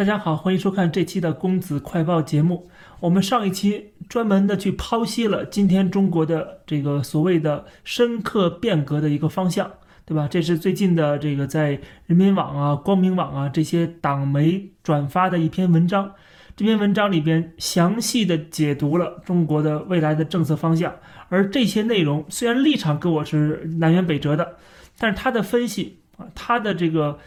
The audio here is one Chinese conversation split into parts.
大家好，欢迎收看这期的公子快报节目。我们上一期专门的去剖析了今天中国的这个所谓的深刻变革的一个方向，对吧？这是最近的这个在人民网啊、光明网啊这些党媒转发的一篇文章。这篇文章里边详细的解读了中国的未来的政策方向，而这些内容虽然立场跟我是南辕北辙的，但是他的分析啊，他的这个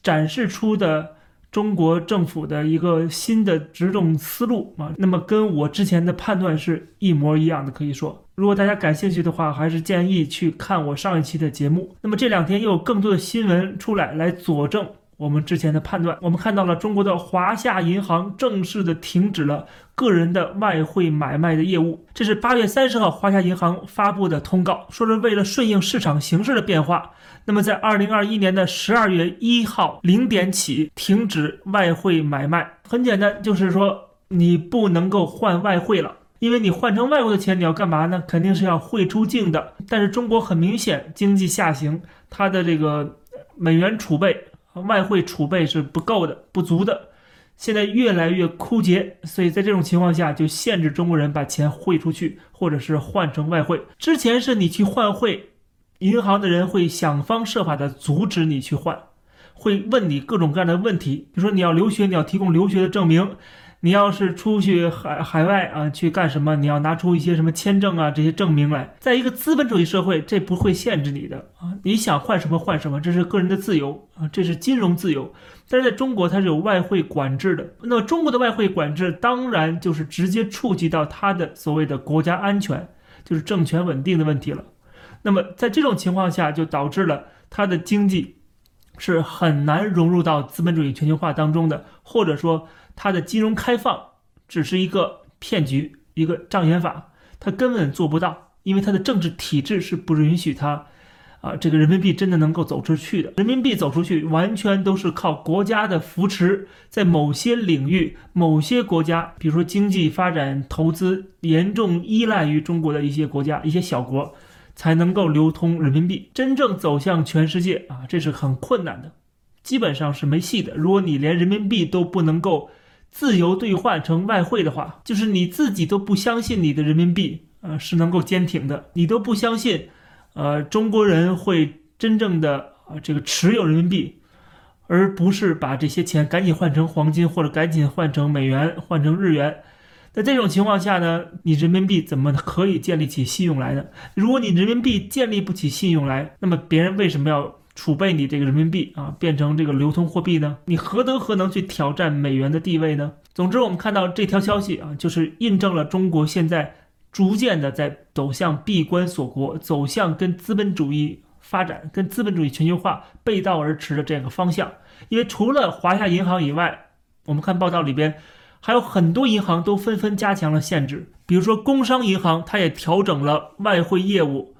展示出的。中国政府的一个新的执政思路啊，那么跟我之前的判断是一模一样的，可以说，如果大家感兴趣的话，还是建议去看我上一期的节目。那么这两天又有更多的新闻出来，来佐证。我们之前的判断，我们看到了中国的华夏银行正式的停止了个人的外汇买卖的业务。这是八月三十号华夏银行发布的通告，说是为了顺应市场形势的变化，那么在二零二一年的十二月一号零点起停止外汇买卖。很简单，就是说你不能够换外汇了，因为你换成外国的钱你要干嘛呢？肯定是要汇出境的。但是中国很明显经济下行，它的这个美元储备。外汇储备是不够的、不足的，现在越来越枯竭，所以在这种情况下，就限制中国人把钱汇出去，或者是换成外汇。之前是你去换汇，银行的人会想方设法的阻止你去换，会问你各种各样的问题，比如说你要留学，你要提供留学的证明。你要是出去海海外啊，去干什么？你要拿出一些什么签证啊，这些证明来。在一个资本主义社会，这不会限制你的啊，你想换什么换什么，这是个人的自由啊，这是金融自由。但是在中国，它是有外汇管制的。那么中国的外汇管制，当然就是直接触及到它的所谓的国家安全，就是政权稳定的问题了。那么在这种情况下，就导致了它的经济是很难融入到资本主义全球化当中的，或者说。它的金融开放只是一个骗局，一个障眼法，它根本做不到，因为它的政治体制是不允许它，啊，这个人民币真的能够走出去的。人民币走出去，完全都是靠国家的扶持，在某些领域、某些国家，比如说经济发展、投资严重依赖于中国的一些国家、一些小国，才能够流通人民币。真正走向全世界啊，这是很困难的，基本上是没戏的。如果你连人民币都不能够，自由兑换成外汇的话，就是你自己都不相信你的人民币，呃，是能够坚挺的，你都不相信，呃，中国人会真正的呃这个持有人民币，而不是把这些钱赶紧换成黄金或者赶紧换成美元、换成日元。在这种情况下呢，你人民币怎么可以建立起信用来呢？如果你人民币建立不起信用来，那么别人为什么要？储备你这个人民币啊，变成这个流通货币呢？你何德何能去挑战美元的地位呢？总之，我们看到这条消息啊，就是印证了中国现在逐渐的在走向闭关锁国，走向跟资本主义发展、跟资本主义全球化背道而驰的这样一个方向。因为除了华夏银行以外，我们看报道里边还有很多银行都纷纷加强了限制，比如说工商银行，它也调整了外汇业务。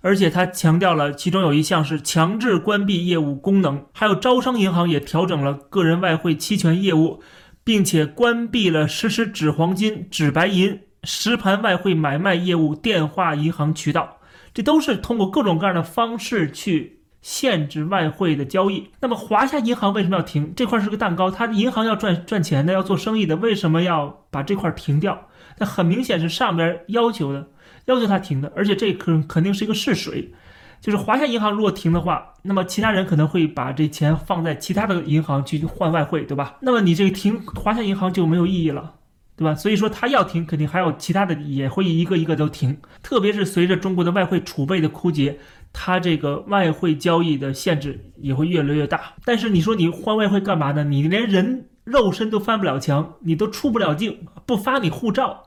而且他强调了，其中有一项是强制关闭业务功能，还有招商银行也调整了个人外汇期权业务，并且关闭了实施纸黄金、纸白银实盘外汇买卖业务电话银行渠道。这都是通过各种各样的方式去限制外汇的交易。那么华夏银行为什么要停？这块是个蛋糕，它银行要赚赚钱的，要做生意的，为什么要把这块停掉？那很明显是上边要求的。要求他停的，而且这可肯定是一个试水，就是华夏银行如果停的话，那么其他人可能会把这钱放在其他的银行去换外汇，对吧？那么你这个停华夏银行就没有意义了，对吧？所以说他要停，肯定还有其他的也会一个一个都停。特别是随着中国的外汇储备的枯竭，它这个外汇交易的限制也会越来越大。但是你说你换外汇干嘛呢？你连人肉身都翻不了墙，你都出不了境，不发你护照。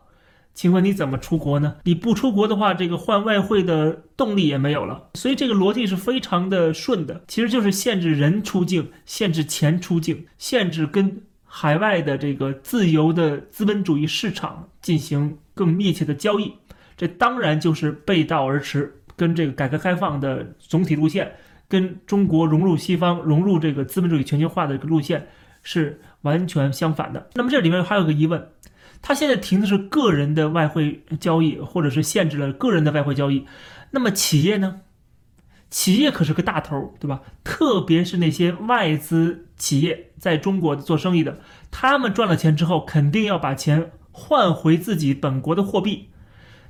请问你怎么出国呢？你不出国的话，这个换外汇的动力也没有了。所以这个逻辑是非常的顺的，其实就是限制人出境，限制钱出境，限制跟海外的这个自由的资本主义市场进行更密切的交易。这当然就是背道而驰，跟这个改革开放的总体路线，跟中国融入西方、融入这个资本主义全球化的一个路线是完全相反的。那么这里面还有个疑问。他现在停的是个人的外汇交易，或者是限制了个人的外汇交易。那么企业呢？企业可是个大头，对吧？特别是那些外资企业在中国做生意的，他们赚了钱之后，肯定要把钱换回自己本国的货币。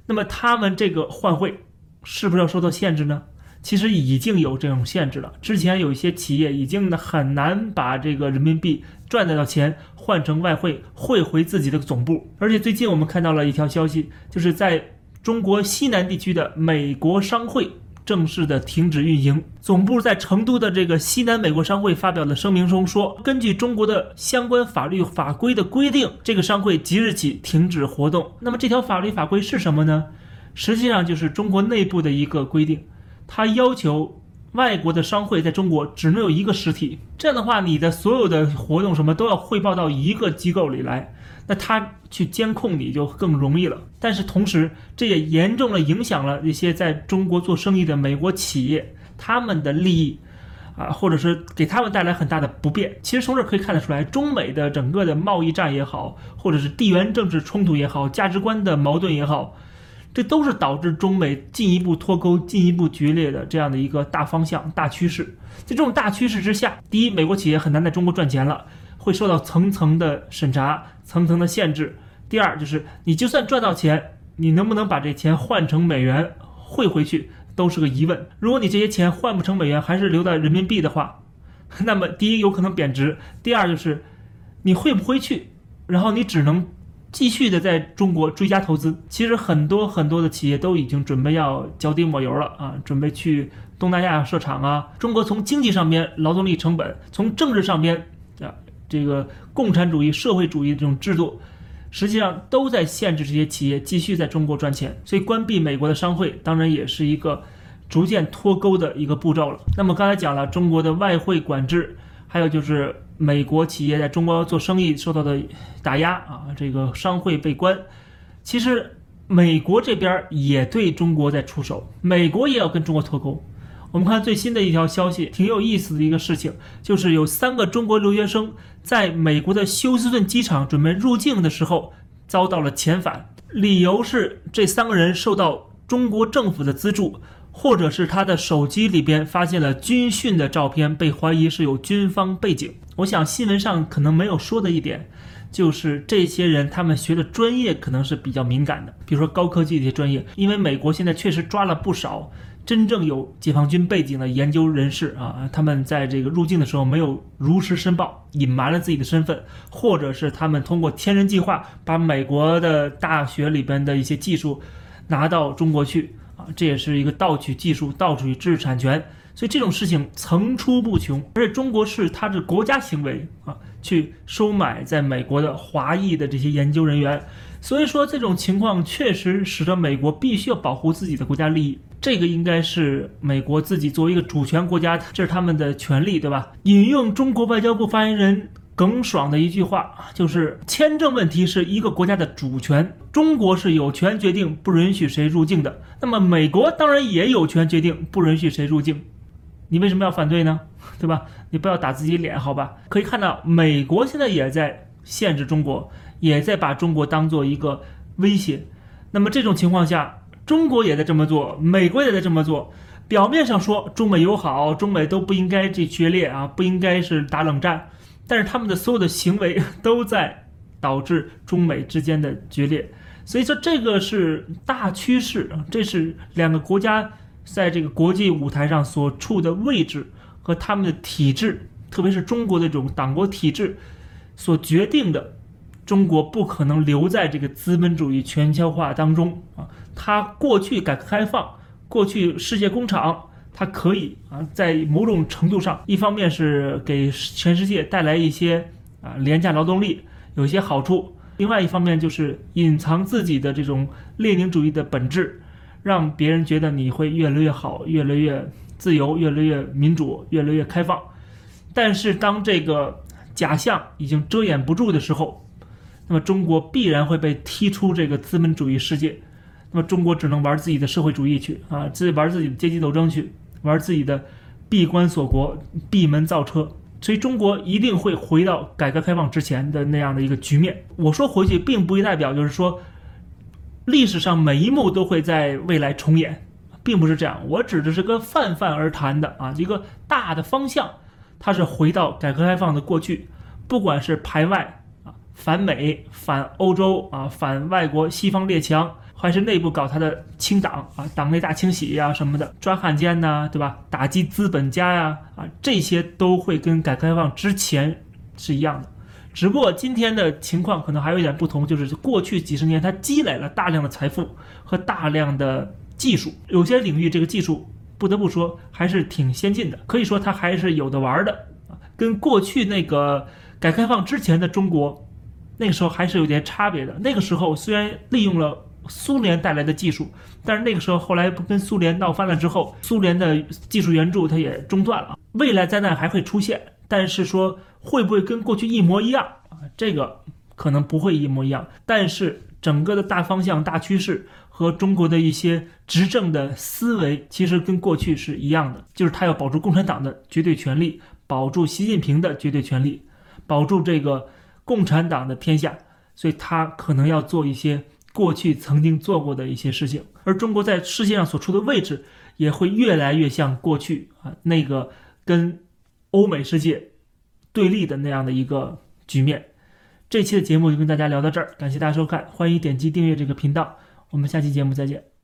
那么他们这个换汇是不是要受到限制呢？其实已经有这种限制了。之前有一些企业已经很难把这个人民币赚得到钱换成外汇汇回自己的总部。而且最近我们看到了一条消息，就是在中国西南地区的美国商会。正式的停止运营，总部在成都的这个西南美国商会发表的声明中说，根据中国的相关法律法规的规定，这个商会即日起停止活动。那么这条法律法规是什么呢？实际上就是中国内部的一个规定，它要求外国的商会在中国只能有一个实体，这样的话，你的所有的活动什么都要汇报到一个机构里来。那他去监控你就更容易了，但是同时这也严重了影响了一些在中国做生意的美国企业他们的利益，啊，或者是给他们带来很大的不便。其实从这可以看得出来，中美的整个的贸易战也好，或者是地缘政治冲突也好，价值观的矛盾也好，这都是导致中美进一步脱钩、进一步决裂的这样的一个大方向、大趋势。在这种大趋势之下，第一，美国企业很难在中国赚钱了。会受到层层的审查、层层的限制。第二，就是你就算赚到钱，你能不能把这钱换成美元汇回去，都是个疑问。如果你这些钱换不成美元，还是留在人民币的话，那么第一有可能贬值，第二就是你汇不回去，然后你只能继续的在中国追加投资。其实很多很多的企业都已经准备要脚底抹油了啊，准备去东南亚设厂啊。中国从经济上边劳动力成本，从政治上边啊。这个共产主义、社会主义这种制度，实际上都在限制这些企业继续在中国赚钱。所以，关闭美国的商会，当然也是一个逐渐脱钩的一个步骤了。那么，刚才讲了中国的外汇管制，还有就是美国企业在中国做生意受到的打压啊，这个商会被关。其实，美国这边也对中国在出手，美国也要跟中国脱钩。我们看最新的一条消息，挺有意思的一个事情，就是有三个中国留学生在美国的休斯顿机场准备入境的时候遭到了遣返，理由是这三个人受到中国政府的资助，或者是他的手机里边发现了军训的照片，被怀疑是有军方背景。我想新闻上可能没有说的一点，就是这些人他们学的专业可能是比较敏感的，比如说高科技这些专业，因为美国现在确实抓了不少。真正有解放军背景的研究人士啊，他们在这个入境的时候没有如实申报，隐瞒了自己的身份，或者是他们通过天人计划把美国的大学里边的一些技术拿到中国去啊，这也是一个盗取技术、盗取知识产权，所以这种事情层出不穷。而且中国是它的国家行为啊，去收买在美国的华裔的这些研究人员，所以说这种情况确实使得美国必须要保护自己的国家利益。这个应该是美国自己作为一个主权国家，这是他们的权利，对吧？引用中国外交部发言人耿爽的一句话，就是签证问题是一个国家的主权，中国是有权决定不允许谁入境的。那么美国当然也有权决定不允许谁入境，你为什么要反对呢？对吧？你不要打自己脸，好吧？可以看到，美国现在也在限制中国，也在把中国当做一个威胁。那么这种情况下。中国也在这么做，美国也在这么做。表面上说中美友好，中美都不应该这决裂啊，不应该是打冷战。但是他们的所有的行为都在导致中美之间的决裂。所以说这个是大趋势，这是两个国家在这个国际舞台上所处的位置和他们的体制，特别是中国的这种党国体制所决定的。中国不可能留在这个资本主义全球化当中啊！它过去改革开放，过去世界工厂，它可以啊，在某种程度上，一方面是给全世界带来一些啊廉价劳动力，有一些好处；另外一方面就是隐藏自己的这种列宁主义的本质，让别人觉得你会越来越好，越来越自由，越来越民主，越来越开放。但是当这个假象已经遮掩不住的时候，那么中国必然会被踢出这个资本主义世界，那么中国只能玩自己的社会主义去啊，自己玩自己的阶级斗争去，玩自己的闭关锁国、闭门造车，所以中国一定会回到改革开放之前的那样的一个局面。我说回去，并不代表就是说历史上每一幕都会在未来重演，并不是这样。我指的是个泛泛而谈的啊，一个大的方向，它是回到改革开放的过去，不管是排外啊、反美、反欧洲啊、反外国西方列强。还是内部搞他的清党啊，党内大清洗呀什么的，抓汉奸呐，对吧？打击资本家呀，啊，这些都会跟改革开放之前是一样的，只不过今天的情况可能还有一点不同，就是过去几十年它积累了大量的财富和大量的技术，有些领域这个技术不得不说还是挺先进的，可以说它还是有的玩的，跟过去那个改革开放之前的中国，那个时候还是有点差别的。那个时候虽然利用了。苏联带来的技术，但是那个时候后来不跟苏联闹翻了之后，苏联的技术援助它也中断了。未来灾难还会出现，但是说会不会跟过去一模一样啊？这个可能不会一模一样。但是整个的大方向、大趋势和中国的一些执政的思维，其实跟过去是一样的，就是他要保住共产党的绝对权力，保住习近平的绝对权力，保住这个共产党的天下，所以他可能要做一些。过去曾经做过的一些事情，而中国在世界上所处的位置也会越来越像过去啊那个跟欧美世界对立的那样的一个局面。这期的节目就跟大家聊到这儿，感谢大家收看，欢迎点击订阅这个频道，我们下期节目再见。